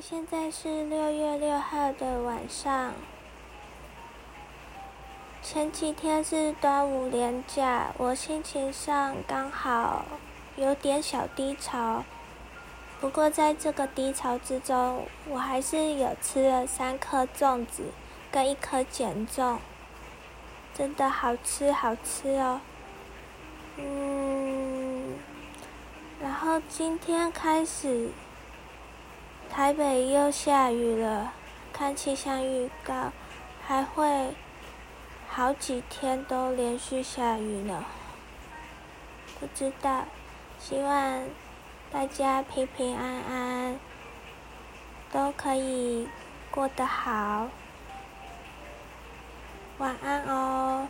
现在是六月六号的晚上。前几天是端午连假，我心情上刚好有点小低潮。不过在这个低潮之中，我还是有吃了三颗粽子跟一颗减粽，真的好吃好吃哦。嗯，然后今天开始。台北又下雨了，看气象预告，还会好几天都连续下雨呢。不知道，希望大家平平安安，都可以过得好。晚安哦。